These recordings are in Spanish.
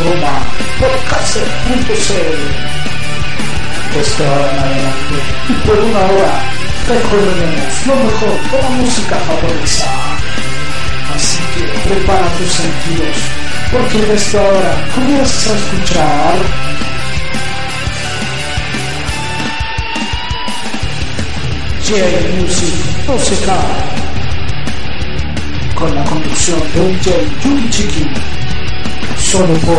plataforma podcaster.cl. Desde ahora en adelante y por una hora recorreremos lo mejor de la música japonesa. Así que prepara tus sentidos, porque desde ahora comienzas a escuchar J-Music Musical con la conducción de un J. Yuki solo por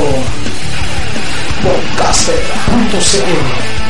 podcaster.cl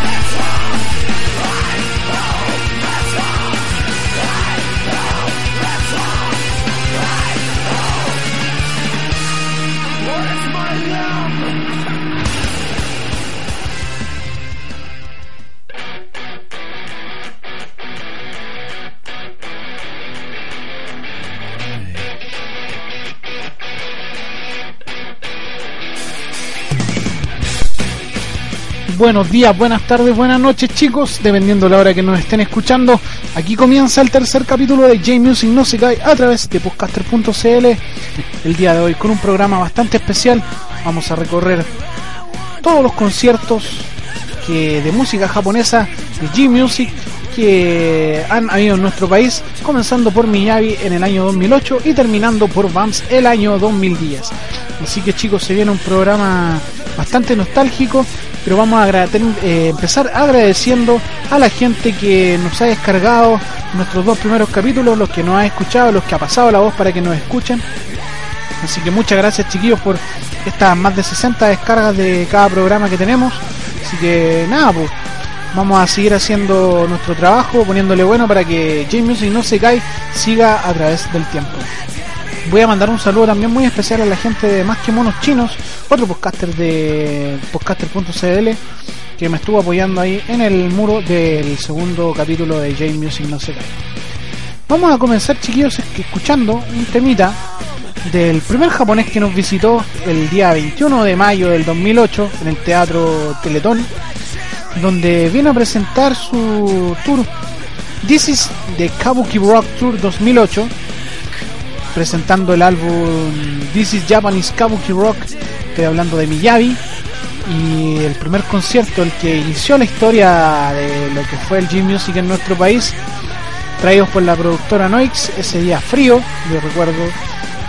buenos días, buenas tardes, buenas noches chicos, dependiendo de la hora que nos estén escuchando. Aquí comienza el tercer capítulo de J-Music No Se Cae a través de podcaster.cl. El día de hoy con un programa bastante especial. Vamos a recorrer todos los conciertos que de música japonesa de J-Music que han habido en nuestro país, comenzando por Miyavi en el año 2008 y terminando por BAMS el año 2010. Así que chicos, se viene un programa bastante nostálgico pero vamos a eh, empezar agradeciendo a la gente que nos ha descargado nuestros dos primeros capítulos, los que nos ha escuchado, los que ha pasado la voz para que nos escuchen. Así que muchas gracias chiquillos por estas más de 60 descargas de cada programa que tenemos. Así que nada, pues vamos a seguir haciendo nuestro trabajo, poniéndole bueno para que J Music no se cae, siga a través del tiempo. Voy a mandar un saludo también muy especial a la gente de Más que Monos Chinos, otro podcaster de podcaster.cl que me estuvo apoyando ahí en el muro del segundo capítulo de J Music No Se Cae. Vamos a comenzar, chiquillos, escuchando un temita del primer japonés que nos visitó el día 21 de mayo del 2008 en el Teatro Teletón, donde viene a presentar su tour This is the Kabuki Rock Tour 2008 presentando el álbum This is Japanese Kabuki Rock, estoy hablando de Miyavi, y el primer concierto, el que inició la historia de lo que fue el G-Music en nuestro país, traídos por la productora Noix, ese día frío, yo recuerdo,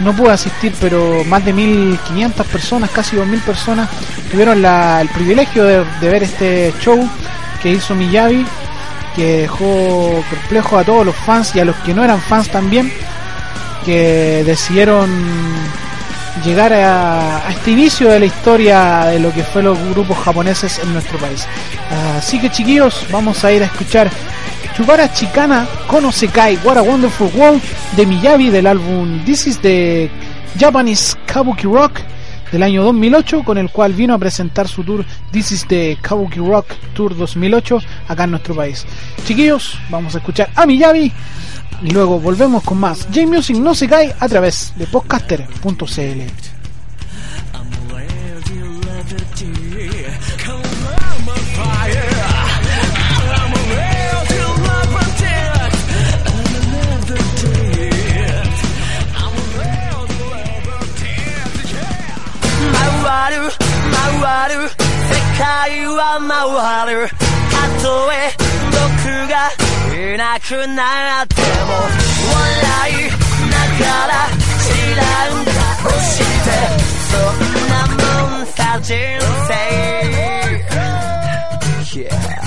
no pude asistir, pero más de 1500 personas, casi 2000 personas, tuvieron el privilegio de, ver este show que hizo Miyavi, que dejó perplejo a todos los fans y a los que no eran fans también que decidieron llegar a, este inicio de la historia de lo que fue los grupos japoneses en nuestro país. Así que chiquillos, vamos a ir a escuchar Chubara Chicana Kono Sekai What a Wonderful World de Miyavi del álbum This is the Japanese Kabuki Rock del año 2008 con el cual vino a presentar su tour This is the Kabuki Rock Tour 2008 acá en nuestro país. Chiquillos, vamos a escuchar a Miyavi y luego volvemos con más. J-Music no se cae a través de podcaster.cl. J いなくなっても笑いながら知らん顔してそんなもんさ人生 Yeah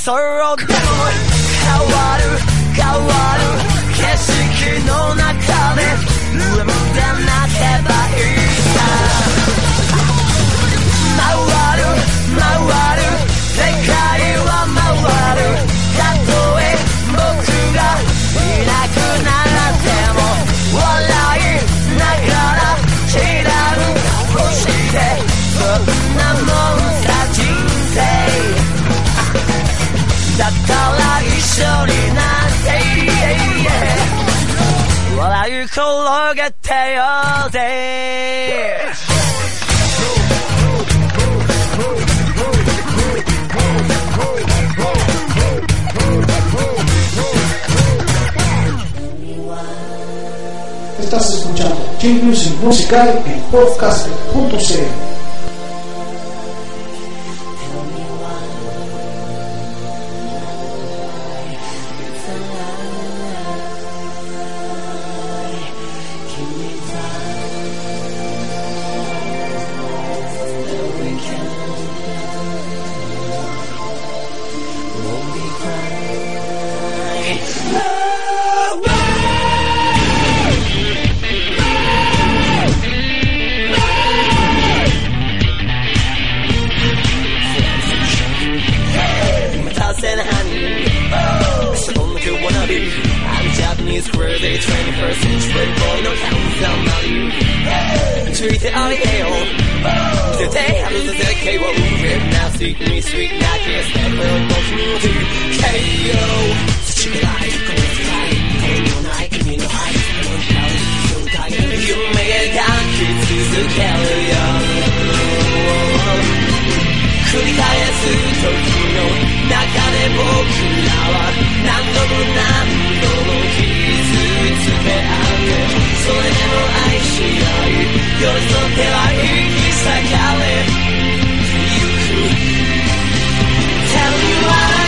Sorrow down. Musical en podcast.cl. is where they 21st century boy no counts on money. Treat it on the ale Today I lose a decade what we rip now Sweet me, sweet now Can't stand for a bunch of to KO Such a life, come on, try Ain't no night, give me no height I won't you, so tired You make it down, kids, you still carry on. 繰り返す時の中で僕らは何度も何度も傷つけ合ってそれでも愛し合い寄り添っては引き裂かれ。ゆく Tell you why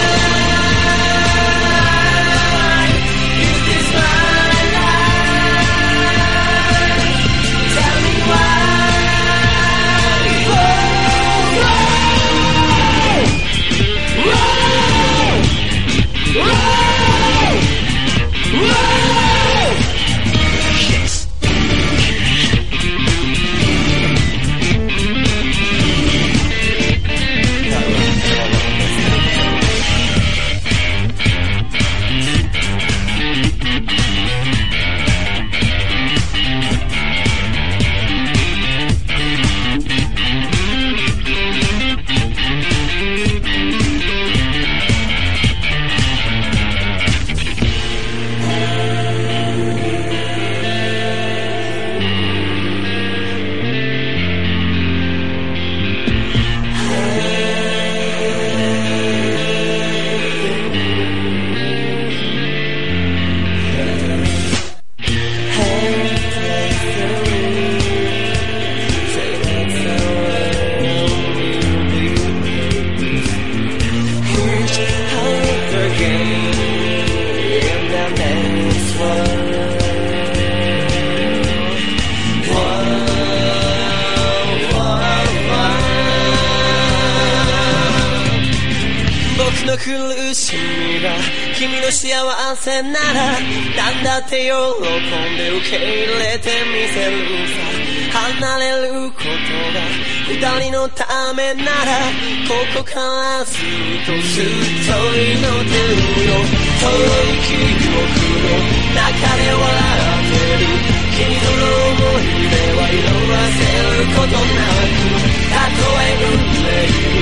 しみが君の幸せなら何だって喜んで受け入れてみせるさ離れることが二人のためならここからずっとずっと祈ってるよ遠い記憶の中で笑ってる。君との思い出は色あせることなくたとえ運命に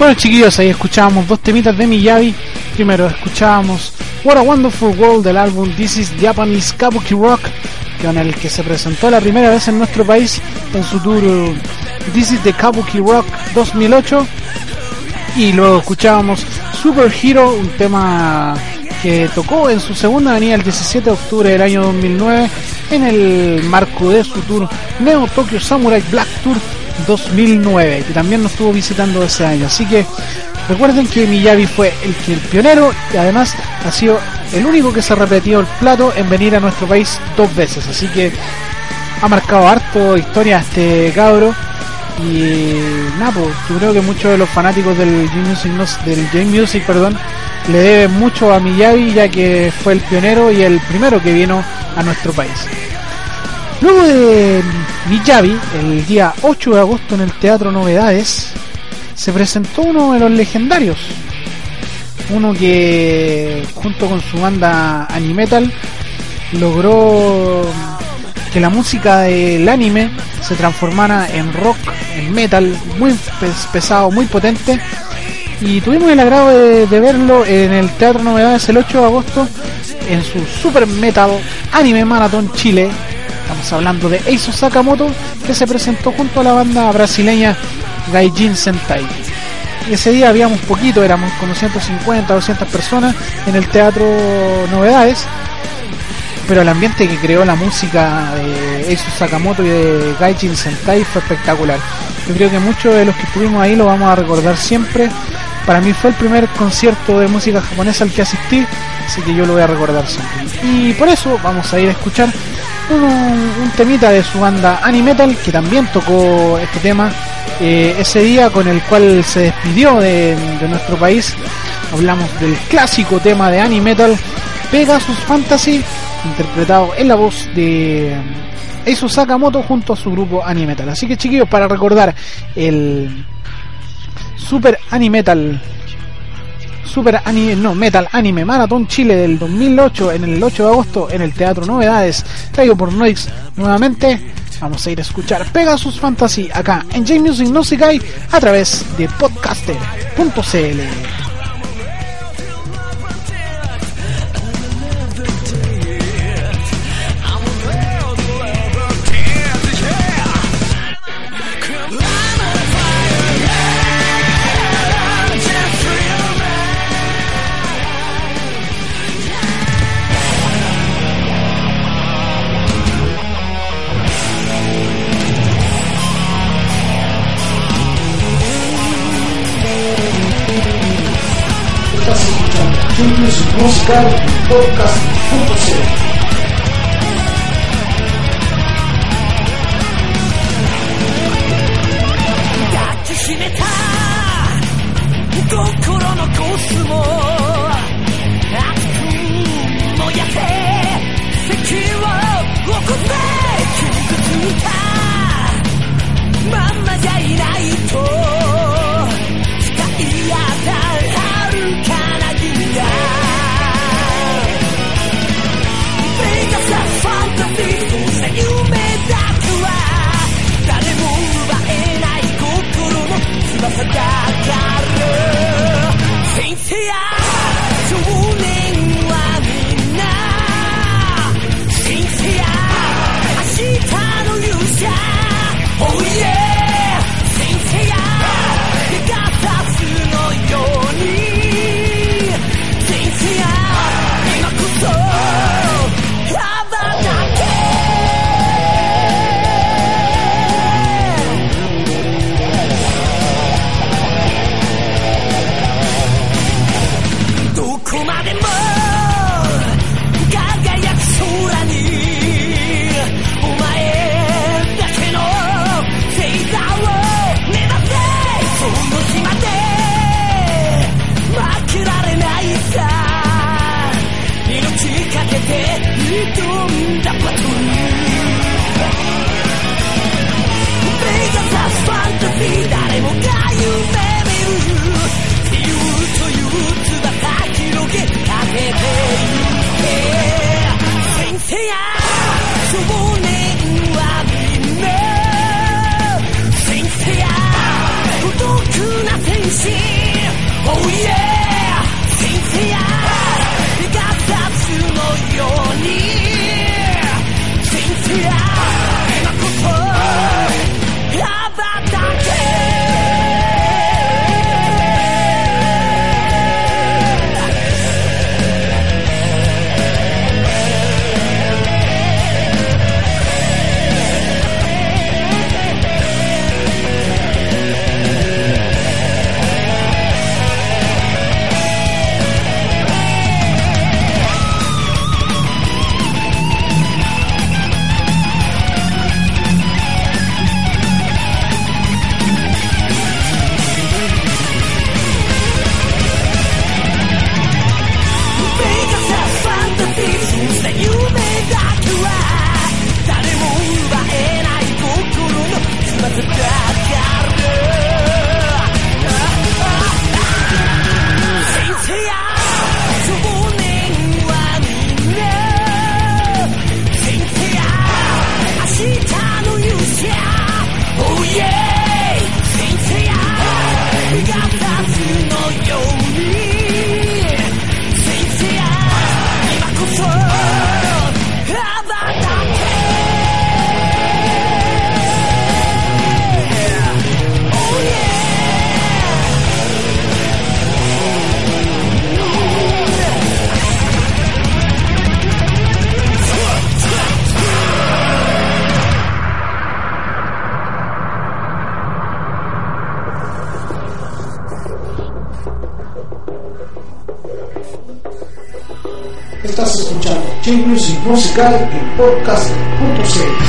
Bueno chiquillos, ahí escuchábamos dos temitas de Miyavi. Primero escuchábamos What a Wonderful World del álbum This is Japanese Kabuki Rock, con el que se presentó la primera vez en nuestro país en su tour This is the Kabuki Rock 2008. Y luego escuchábamos Super Hero, un tema que tocó en su segunda venida el 17 de octubre del año 2009 en el marco de su tour Neo Tokyo Samurai Black Tour 2009 que también nos estuvo visitando ese año. Así que recuerden que Miyavi fue el, el pionero y además ha sido el único que se ha repetido el plato en venir a nuestro país dos veces. Así que ha marcado harto historia este cabro. Y nada, pues, yo creo que muchos de los fanáticos del J-Music, no- del J-Music, perdón, le deben mucho a Miyavi ya que fue el pionero y el primero que vino a nuestro país. Luego de Miyavi, el día 8 de agosto en el Teatro Novedades, se presentó uno de los legendarios. Uno que junto con su banda Animetal logró que la música del anime se transformara en rock, en metal, muy pes- pesado, muy potente. Y tuvimos el agrado de, de verlo en el Teatro Novedades el 8 de agosto en su Super Metal Anime Marathon Chile. Estamos hablando de Eizo Sakamoto que se presentó junto a la banda brasileña Gaijin Sentai. Ese día habíamos poquito, éramos como 150, 200 personas en el Teatro Novedades pero el ambiente que creó la música de Eizo Sakamoto y de Gaijin Sentai fue espectacular. Yo creo que muchos de los que estuvimos ahí lo vamos a recordar siempre. Para mí fue el primer concierto de música japonesa al que asistí, así que yo lo voy a recordar siempre. Y por eso vamos a ir a escuchar un, un temita de su banda Animetal que también tocó este tema eh, ese día con el cual se despidió de, nuestro país. Hablamos del clásico tema de Animetal Pegasus Fantasy interpretado en la voz de Eizo Sakamoto junto a su grupo Animetal. Así que chiquillos, para recordar el Super Animetal Super Anime, no, Metal Anime Marathon Chile del 2008 en el 8 de agosto en el Teatro Novedades, traído por Noix nuevamente. Vamos a ir a escuchar Pegasus Fantasy acá en J-Music No Se Cae a través de podcaster.cl. escuchando J-Music Musical en podcast.cl.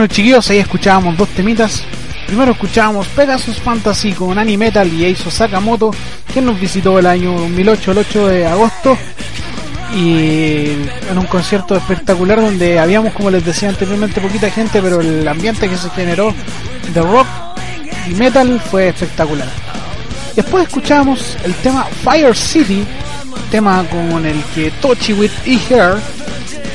Bueno, chiquillos, ahí escuchábamos dos temitas. Primero escuchábamos Pegasus Fantasy con Animetal y Eizo Sakamoto, quien nos visitó el año 2008, el 8 de agosto, y en un concierto espectacular donde habíamos, como les decía anteriormente, poquita gente, pero el ambiente que se generó de rock y metal fue espectacular. Después escuchamos el tema Fire City, tema con el que Tochi with E Hair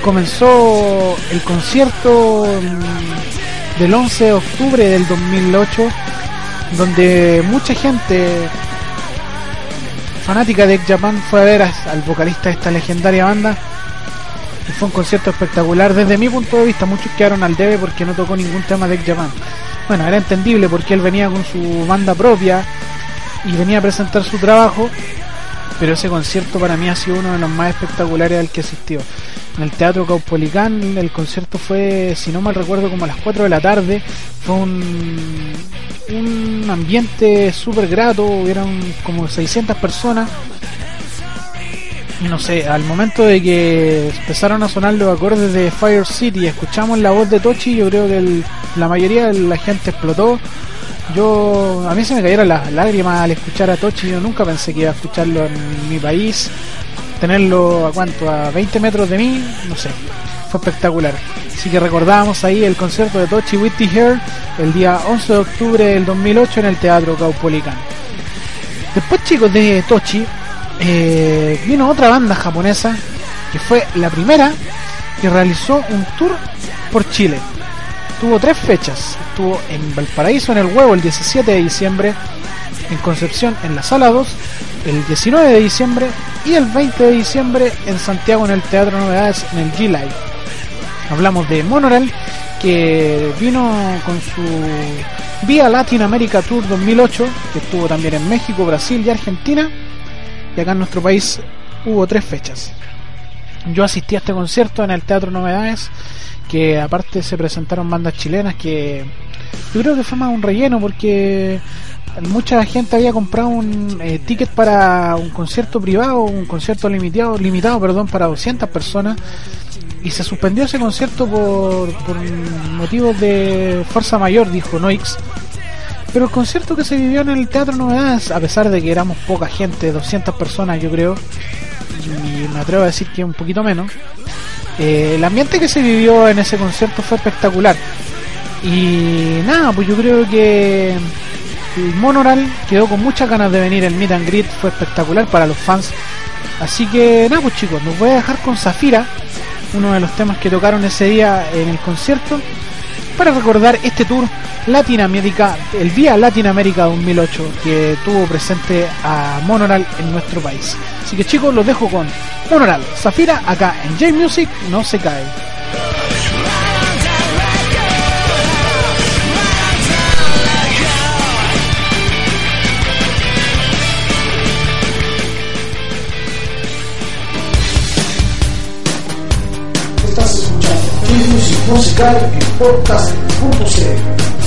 comenzó el concierto mm, del 11 de octubre del 2008, donde mucha gente fanática de Japan fue a ver al vocalista de esta legendaria banda. Y fue un concierto espectacular desde mi punto de vista. Muchos quedaron al debe porque no tocó ningún tema de Japan. Bueno, era entendible porque él venía con su banda propia y venía a presentar su trabajo. Pero ese concierto para mí ha sido uno de los más espectaculares al que asistió en el Teatro Caupolicán. El concierto fue, si no mal recuerdo, como a las 4 de la tarde. Fue un, ambiente súper grato, hubieron como 600 personas. No sé, al momento de que empezaron a sonar los acordes de Fire City escuchamos la voz de Tochi, yo creo que la mayoría de la gente explotó. Yo, a mí se me cayeron las lágrimas al escuchar a Tochi, yo nunca pensé que iba a escucharlo en mi país tenerlo a cuánto, a 20 metros de mí, no sé, fue espectacular. Así que recordábamos ahí el concierto de Tochi Witty Hair el día 11 de octubre del 2008 en el Teatro Caupolicán. Después chicos de Tochi, eh, vino otra banda japonesa que fue la primera que realizó un tour por Chile. Tuvo tres fechas. Estuvo en Valparaíso en el Huevo el 17 de diciembre, en Concepción en la Sala 2 el 19 de diciembre y el 20 de diciembre en Santiago en el Teatro Novedades en el G-Live. Hablamos de Monorail que vino con su Vía Latin America Tour 2008 que estuvo también en México, Brasil y Argentina y acá en nuestro país hubo tres fechas. Yo asistí a este concierto en el Teatro Novedades que aparte se presentaron bandas chilenas que yo creo que fue más un relleno porque mucha gente había comprado un eh, ticket para un concierto privado, un concierto limitado, limitado perdón, para 200 personas y se suspendió ese concierto por, por motivos de fuerza mayor, dijo Noix. Pero el concierto que se vivió en el Teatro Novedades, a pesar de que éramos poca gente, 200 personas yo creo, me atrevo a decir que un poquito menos, eh, el ambiente que se vivió en ese concierto fue espectacular. Y nada, pues yo creo que el Monoral quedó con muchas ganas de venir. El Meet and Greet fue espectacular para los fans. Así que nada, pues chicos, nos voy a dejar con Zafira, uno de los temas que tocaron ese día en el concierto, para recordar este tour Latinoamérica, el día Latinoamérica 2008, que tuvo presente a Monoral en nuestro país. Así que chicos, los dejo con Monoral, Zafira, acá en J Music, no se cae. Musical en podcast.cl.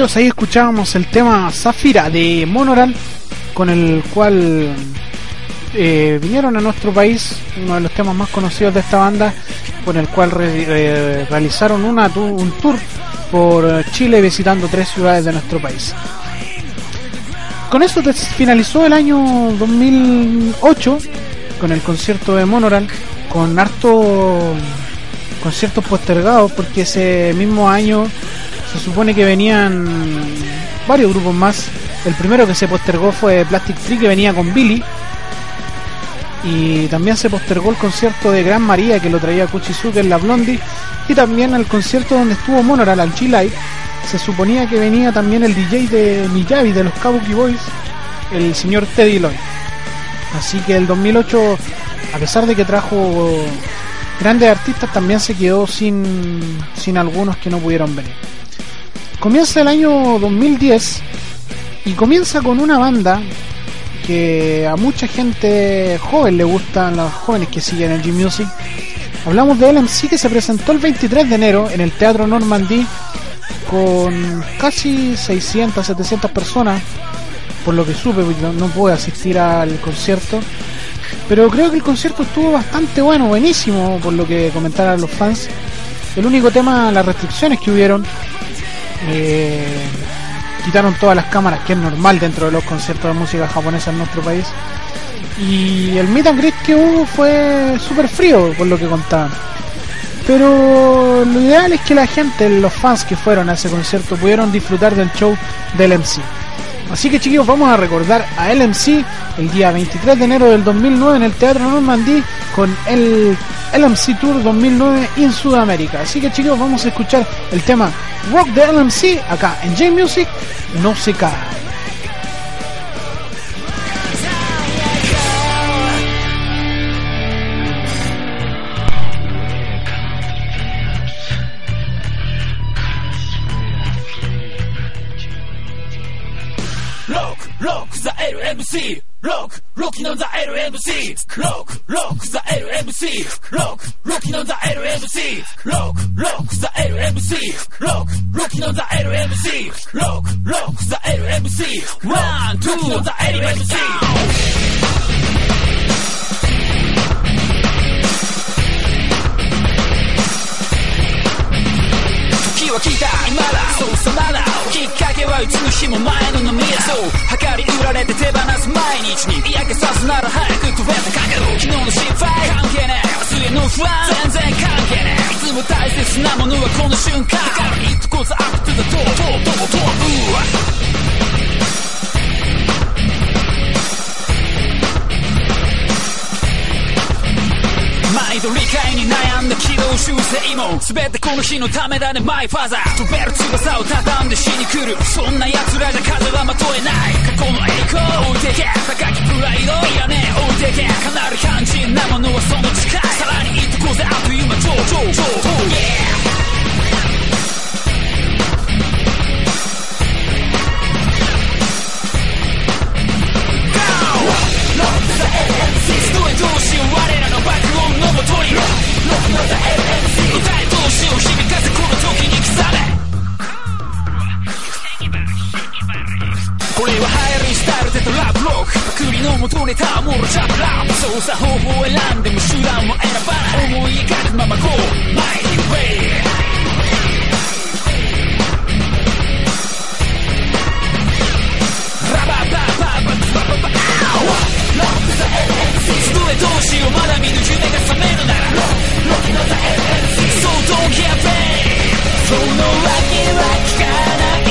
Ahí escuchábamos el tema Zafira de Monoral, con el cual eh, vinieron a nuestro país, uno de los temas más conocidos de esta banda, con el cual re- eh, realizaron una, un tour por Chile visitando tres ciudades de nuestro país. Con eso finalizó el año 2008 con el concierto de Monoral, con harto conciertos postergados porque ese mismo año se supone que venían varios grupos más. El primero que se postergó fue Plastic Tree que venía con Billy. Y también se postergó el concierto de Gran María que lo traía Kuchizuke en la Blondie. Y también el concierto donde estuvo Monoral al G-Live. Se suponía que venía también el DJ de Miyavi de los Kabuki Boys, el señor Teddy Lloyd. Así que el 2008, a pesar de que trajo grandes artistas, también se quedó sin, sin algunos que no pudieron venir. Comienza el año 2010 y comienza con una banda que a mucha gente joven le gustan, los jóvenes que siguen el G-Music. Hablamos de LMC que se presentó el 23 de enero en el Teatro Normandie con casi 600, 700 personas, por lo que supe, porque no, no pude asistir al concierto. Pero creo que el concierto estuvo bastante bueno, buenísimo, por lo que comentaron los fans. El único tema, las restricciones que hubieron, eh, quitaron todas las cámaras, que es normal dentro de los conciertos de música japonesa en nuestro país. Y el meet and greet que hubo fue súper frío, por lo que contaban. Pero lo ideal es que la gente, los fans que fueron a ese concierto, pudieron disfrutar del show del MC. Así que chicos, vamos a recordar a LMC el día 23 de enero del 2009 en el Teatro Normandie con el LMC Tour 2009 en Sudamérica. Así que chicos, vamos a escuchar el tema Rock de LMC acá en J Music, no se cae. LMC. Rock, rocking on the LMC. Rock, rock, the LMC. Rock, rocking on the LMC. Rock, rock, the LMC. Rock, rocking on the LMC. Rock, rock, the LMC. One, two, on the LMC. はうつの日も前の飲み屋そう計り売られて手放す毎日に。嫌気さすなら早く飛べたかけ昨日の失敗関係ねえ。明日への不安全然関係ねえ。いつも大切なものはこの瞬間だか。ら It goes up to the door とうとう毎度理解に悩んだ軌道修正も。全てこの日のためだね。マイファザー飛べる翼を畳んで死に来る。そんな奴らじゃ風はまとえない。過去の栄光を置いてけ。高きプライドいらねえ置いてけ。かなる肝心なものはその近い。さらに行ってこうぜ。あっという間。超超超超 Yeah へどうしよう我らの爆音のもとに歌えどうしよう響かせこの時に刻めこれは流行りスタイルでとラブロック。パクリの元ネタもろジャブラップ操作方法を選んでも手段も選ばない。思い描くままこう前に Way どうしようまだ見ぬ夢が覚めるならそう don't care babe その訳は聞かない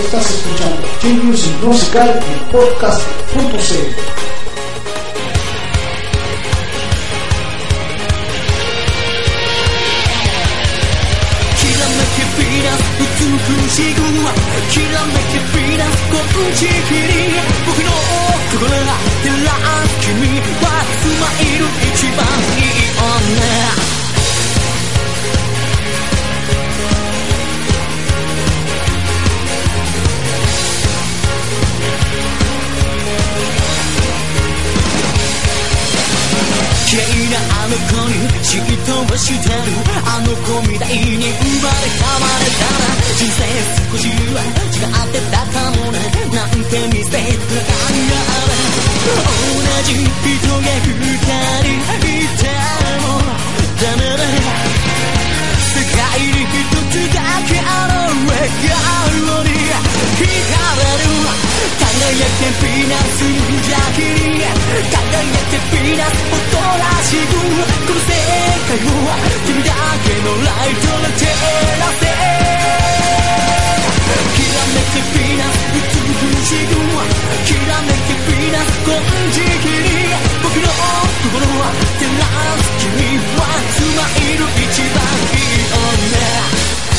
Estás escuchando Inclusive Musical, el podcast punto serio.「僕の心が照らす君は住まいあの子に嫉妬はしてるあの子みたいに生まれ変われたら人生少しは違ってたかもねなんて見せてくれたん同じ人が二人いてもダメだ。界に一つだけある笑顔に惹かれる輝けピーナッツ無邪気に輝けピーナッツおとなしくこの世界を君だけのライトで照らせきらめけピーナッツしくきらめけピーナッツ金色に僕の心は照らす君はスマイル一番いい女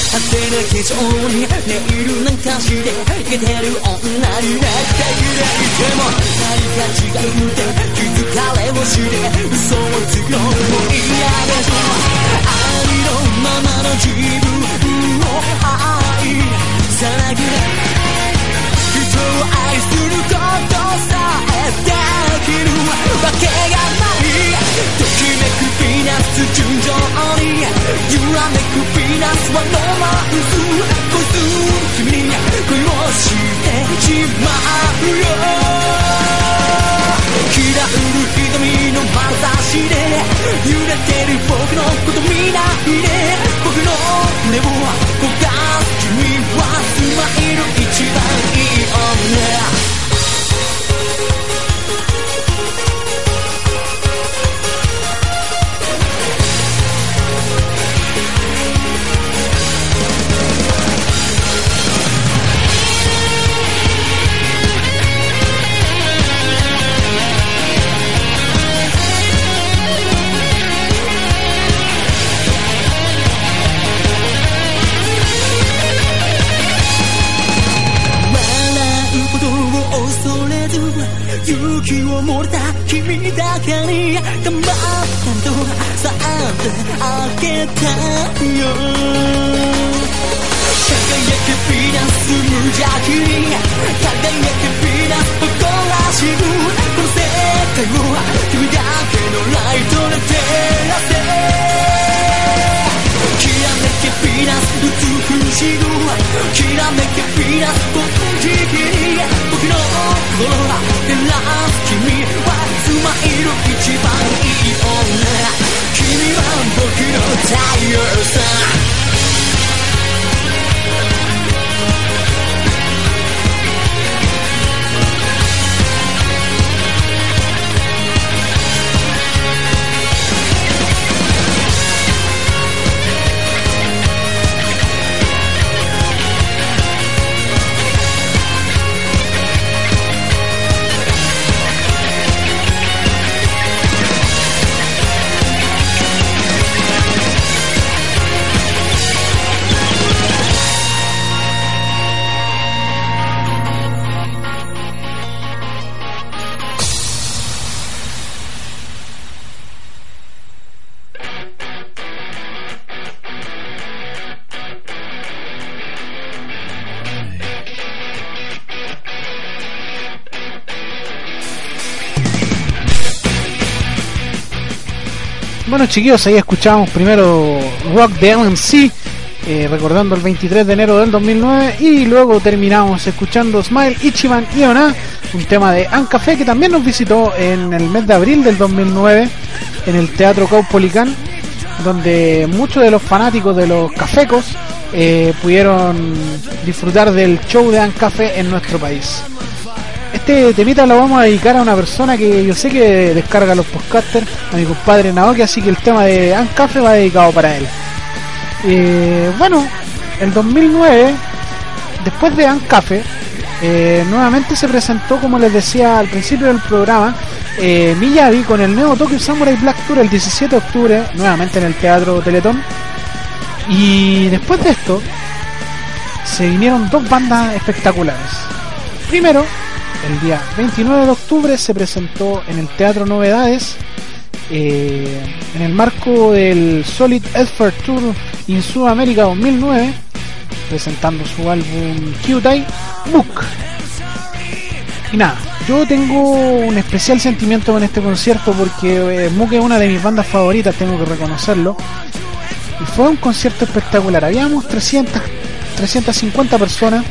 果てなき上にネイルなんかしてイケてる女になってくれても何か違うって気づかれもして嘘をつくのも嫌でしょありのままの自分を愛さなきゃ人を愛することさえできるわけがないときめくピーナッツ純情に揺らめくピーナッツはロマンス恋する君に恋をしてしまうよ嫌うる瞳の眼差しで揺れてる僕のこと見ないで Bueno chiquillos, ahí escuchamos primero Rock de LMC, eh, recordando el 23 de enero del 2009, y luego terminamos escuchando Smile, Ichiban y Ona, un tema de Ancafe que también nos visitó en el mes de abril del 2009 en el Teatro Caupolicán, donde muchos de los fanáticos de los cafecos eh, pudieron disfrutar del show de Ancafe en nuestro país. Este temita lo vamos a dedicar a una persona que yo sé que descarga los podcasters, a mi compadre Naoki, así que el tema de Ancafe va dedicado para él. Eh, bueno, el 2009, después de Ancafe, eh, nuevamente se presentó, como les decía al principio del programa, eh, con el nuevo Tokyo Samurai Black Tour el 17 de octubre, nuevamente en el Teatro Teletón. Y después de esto, se vinieron dos bandas espectaculares. Primero, el día 29 de octubre se presentó en el Teatro Novedades eh, en el marco del Solid Effort Tour in Sudamérica 2009 presentando su álbum Kyutai Book. Y nada yo tengo un especial sentimiento con este concierto porque eh, Mook es una de mis bandas favoritas tengo que reconocerlo. Y fue un concierto espectacular. Habíamos 300 350 personas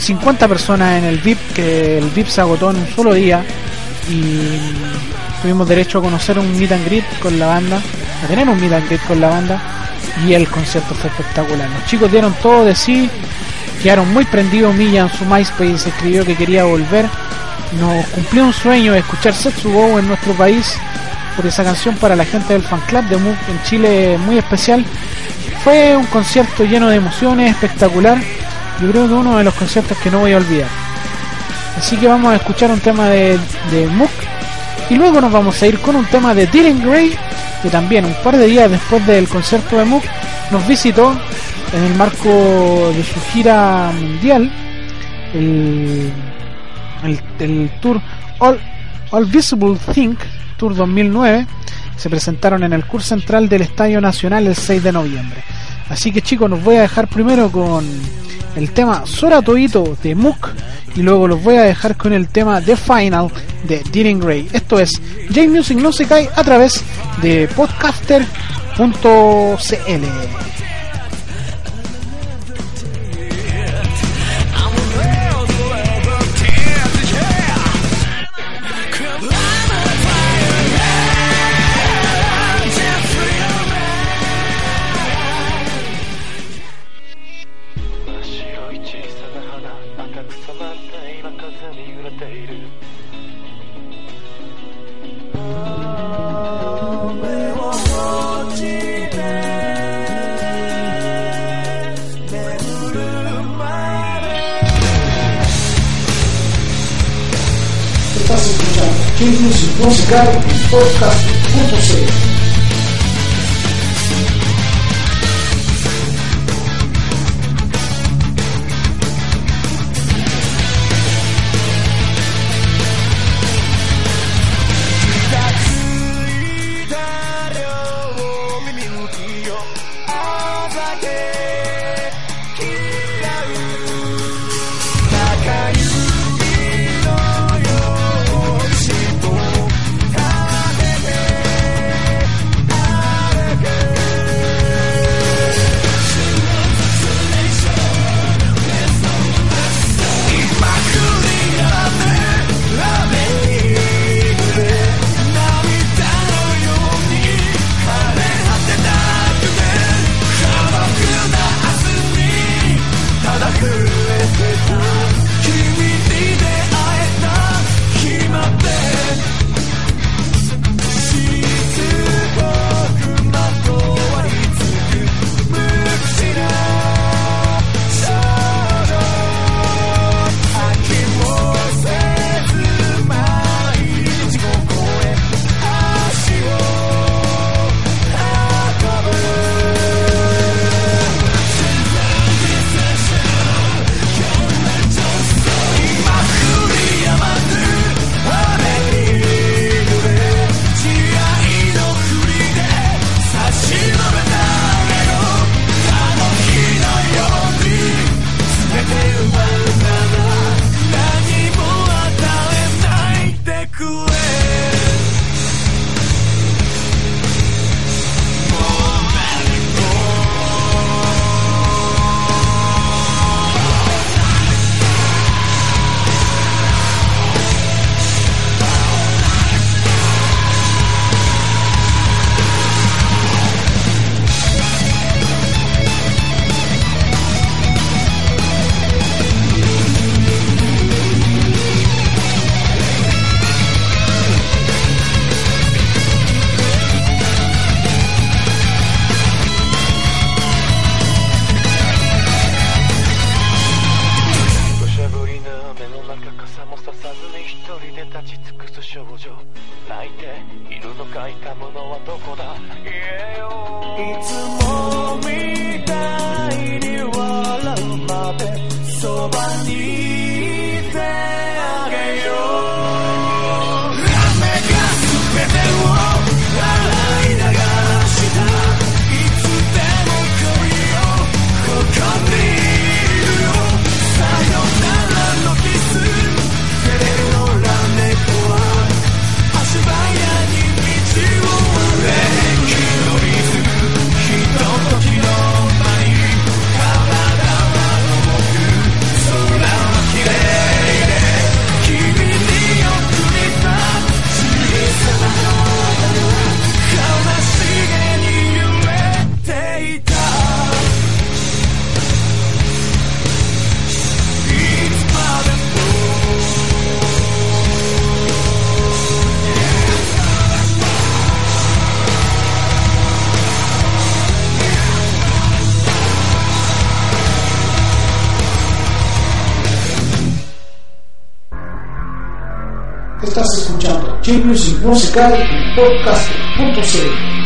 50 personas en el VIP, que el VIP se agotó en un solo día y tuvimos derecho a conocer un meet and greet con la banda, a tener un meet and greet con la banda y el concierto fue espectacular. Los chicos dieron todo de sí, quedaron muy prendidos. Milla en su MySpace escribió que quería volver nos cumplió un sueño de escuchar Setsugo en nuestro país por esa canción para la gente del fan club de MOOC en Chile muy especial. Fue un concierto lleno de emociones, espectacular. Yo creo que uno de los conciertos que no voy a olvidar. Así que vamos a escuchar un tema de, de Mook y luego nos vamos a ir con un tema de Dylan Gray que también un par de días después del concierto de Mook nos visitó en el marco de su gira mundial el, el, tour All, All Visible Think Tour 2009 se presentaron en el curso central del Estadio Nacional el 6 de noviembre así que chicos nos voy a dejar primero con el tema Sora Toito de Mook y luego los voy a dejar con el tema The Final de Dylan Gray. Esto es J Music no se cae a través de podcaster.cl. Estás escuchando J-Music Musical en podcast.cl.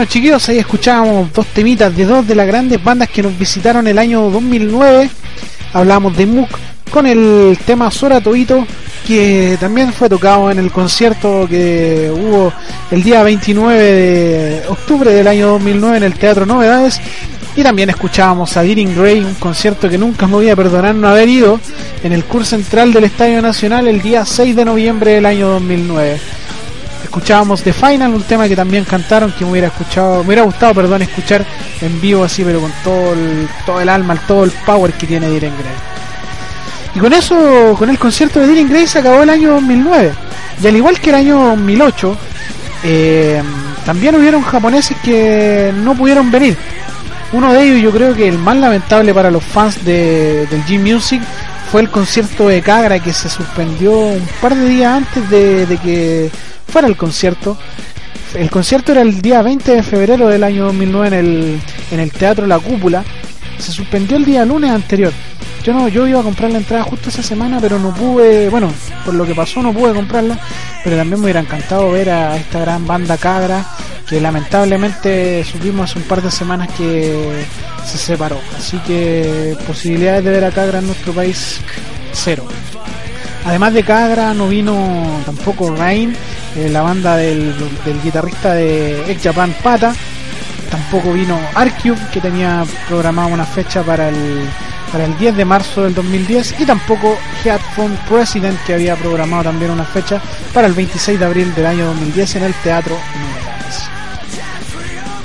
Bueno chiquillos, ahí escuchábamos dos temitas de dos de las grandes bandas que nos visitaron el año 2009. Hablamos de Mook con el tema Sora Toito, que también fue tocado en el concierto que hubo el día 29 de octubre del año 2009 en el Teatro Novedades. Y también escuchábamos a Deering Gray, un concierto que nunca me voy a perdonar no haber ido en el curso central del Estadio Nacional el día 6 de noviembre del año 2009 escuchábamos The Final, un tema que también cantaron, que me hubiera escuchado, me hubiera gustado, perdón, escuchar en vivo así, pero con todo el, todo el alma, todo el power que tiene Diren Gray. Y con eso, con el concierto de Dylan Grace se acabó el año 2009. Y al igual que el año 2008, eh, también hubieron japoneses que no pudieron venir. Uno de ellos, yo creo que el más lamentable para los fans de, del G-Music fue el concierto de Kagra que se suspendió un par de días antes de, de que fuera el concierto. El concierto era el día 20 de febrero del año 2009 en el, en el Teatro La Cúpula. Se suspendió el día lunes anterior. Yo no, yo iba a comprar la entrada justo esa semana, pero no pude, bueno, por lo que pasó no pude comprarla, pero también me hubiera encantado ver a esta gran banda Cabra, que lamentablemente supimos hace un par de semanas que se separó. Así que posibilidades de ver a Cabra en nuestro país, cero. Además de Cagra no vino tampoco Rain, eh, la banda del, guitarrista de Ex Japan Pata. Tampoco vino Arcube, que tenía programada una fecha para el, para el 10 de marzo del 2010. Y tampoco Headphone President, que había programado también una fecha para el 26 de abril del año 2010 en el Teatro Novedades.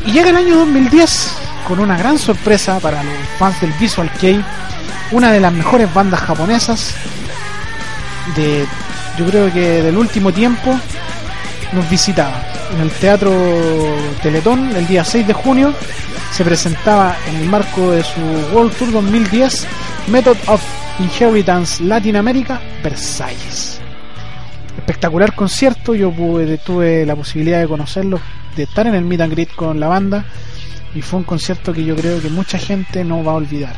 Y llega el año 2010 con una gran sorpresa para los fans del Visual Kei, una de las mejores bandas japonesas de yo creo que del último tiempo nos visitaba. En el Teatro Teletón el día 6 de junio se presentaba en el marco de su World Tour 2010 Method of Inheritance Latinoamérica Versalles. Espectacular concierto yo tuve la posibilidad de conocerlo de estar en el meet and greet con la banda y fue un concierto que yo creo que mucha gente no va a olvidar.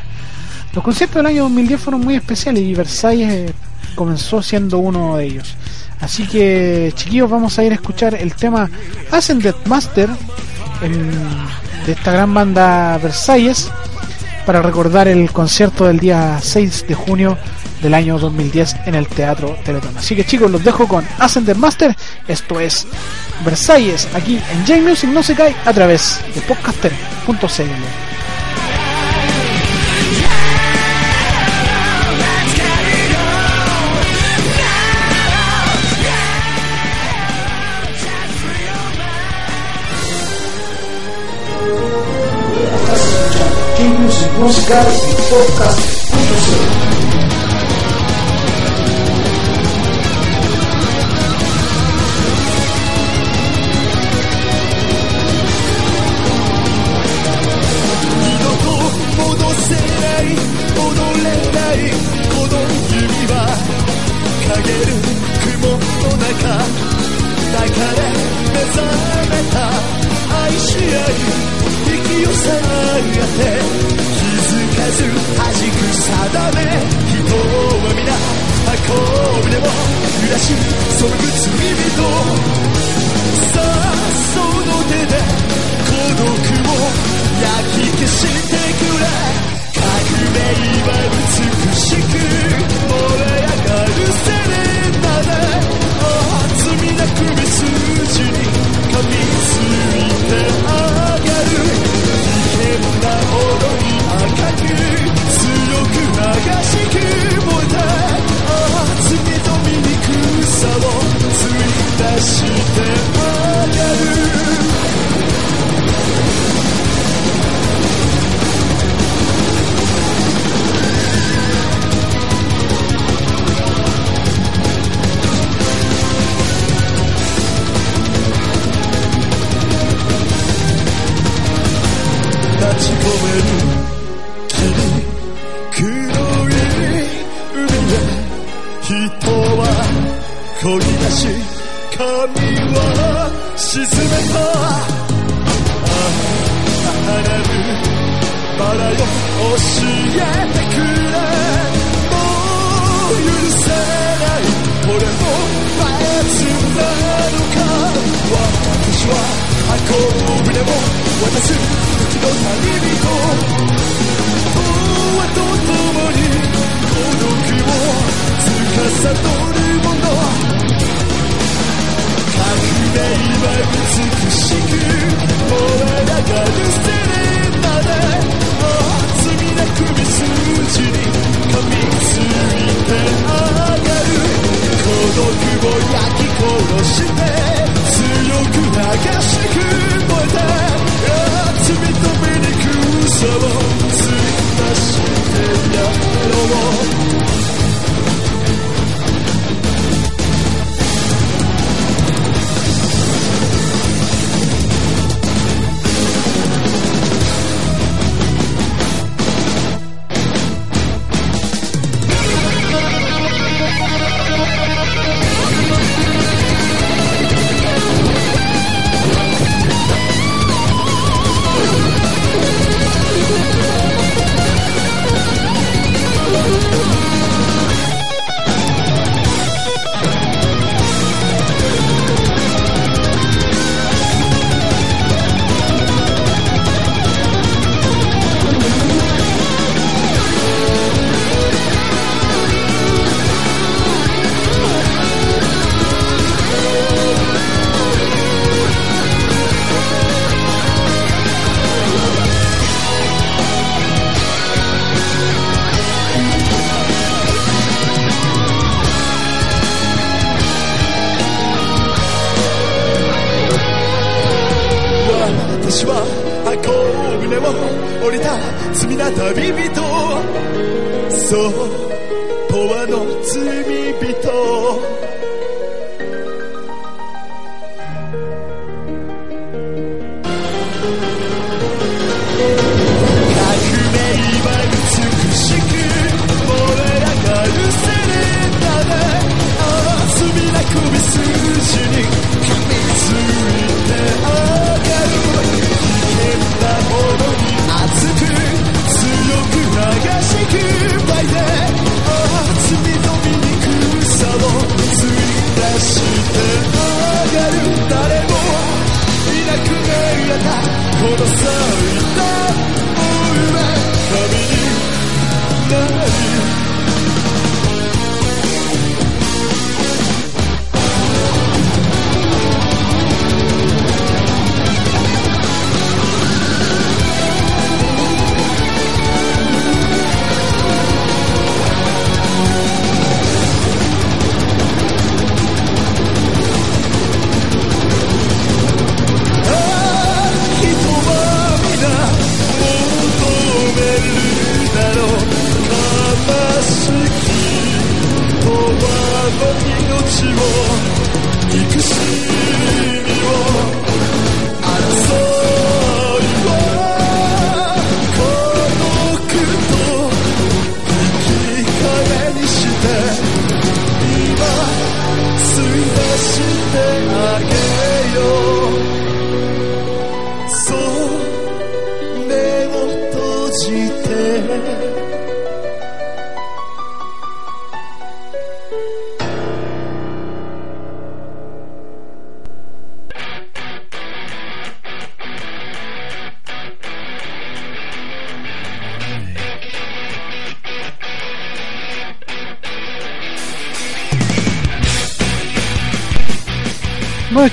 Los conciertos del año 2010 fueron muy especiales y Versalles eh, comenzó siendo uno de ellos. Así que, chiquillos, vamos a ir a escuchar el tema Ascended Master de esta gran banda Versalles para recordar el concierto del día 6 de junio del año 2010 en el Teatro Teletón. Así que chicos, los dejo con Ascended Master. Esto es Versalles aquí en J Music No se cae a través de podcaster.cl. King Music Musical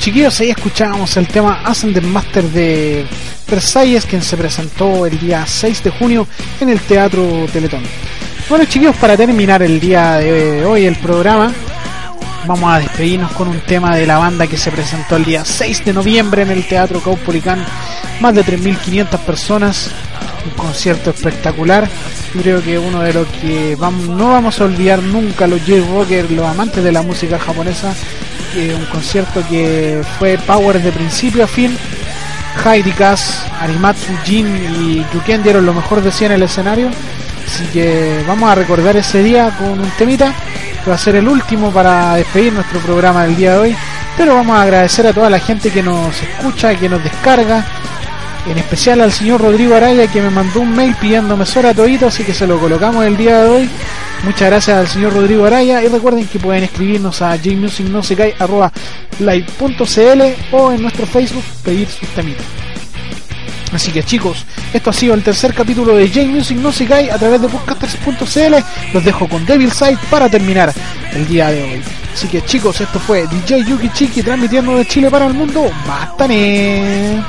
chiquillos, ahí escuchábamos el tema Ascend Master de Versalles, quien se presentó el día 6 de junio en el Teatro Teletón. Bueno, chiquillos, para terminar el día de hoy el programa, vamos a despedirnos con un tema de la banda que se presentó el día 6 de noviembre en el Teatro Caupolicán. Más de 3.500 personas, un concierto espectacular. creo que uno de los que no vamos a olvidar nunca los J-Rockers, los amantes de la música japonesa, un concierto que fue power de principio a fin. Heidi Kass, Arimatsu, Jin y Yuken dieron lo mejor de sí en el escenario. Así que vamos a recordar ese día con un temita va a ser el último para despedir nuestro programa del día de hoy. Pero vamos a agradecer a toda la gente que nos escucha, que nos descarga. En especial al señor Rodrigo Araya que me mandó un mail pidiéndome Sora Todito, así que se lo colocamos el día de hoy. Muchas gracias al señor Rodrigo Araya y recuerden que pueden escribirnos a jmusicnosecae.live.cl o en nuestro Facebook pedir sus temitas. Así que chicos, esto ha sido el tercer capítulo de J-Music No Se Cae a través de podcasters.cl. Los dejo con Devil Side para terminar el día de hoy. Así que chicos, esto fue DJ Yuki Chiki transmitiendo de Chile para el mundo. ¡Bastane!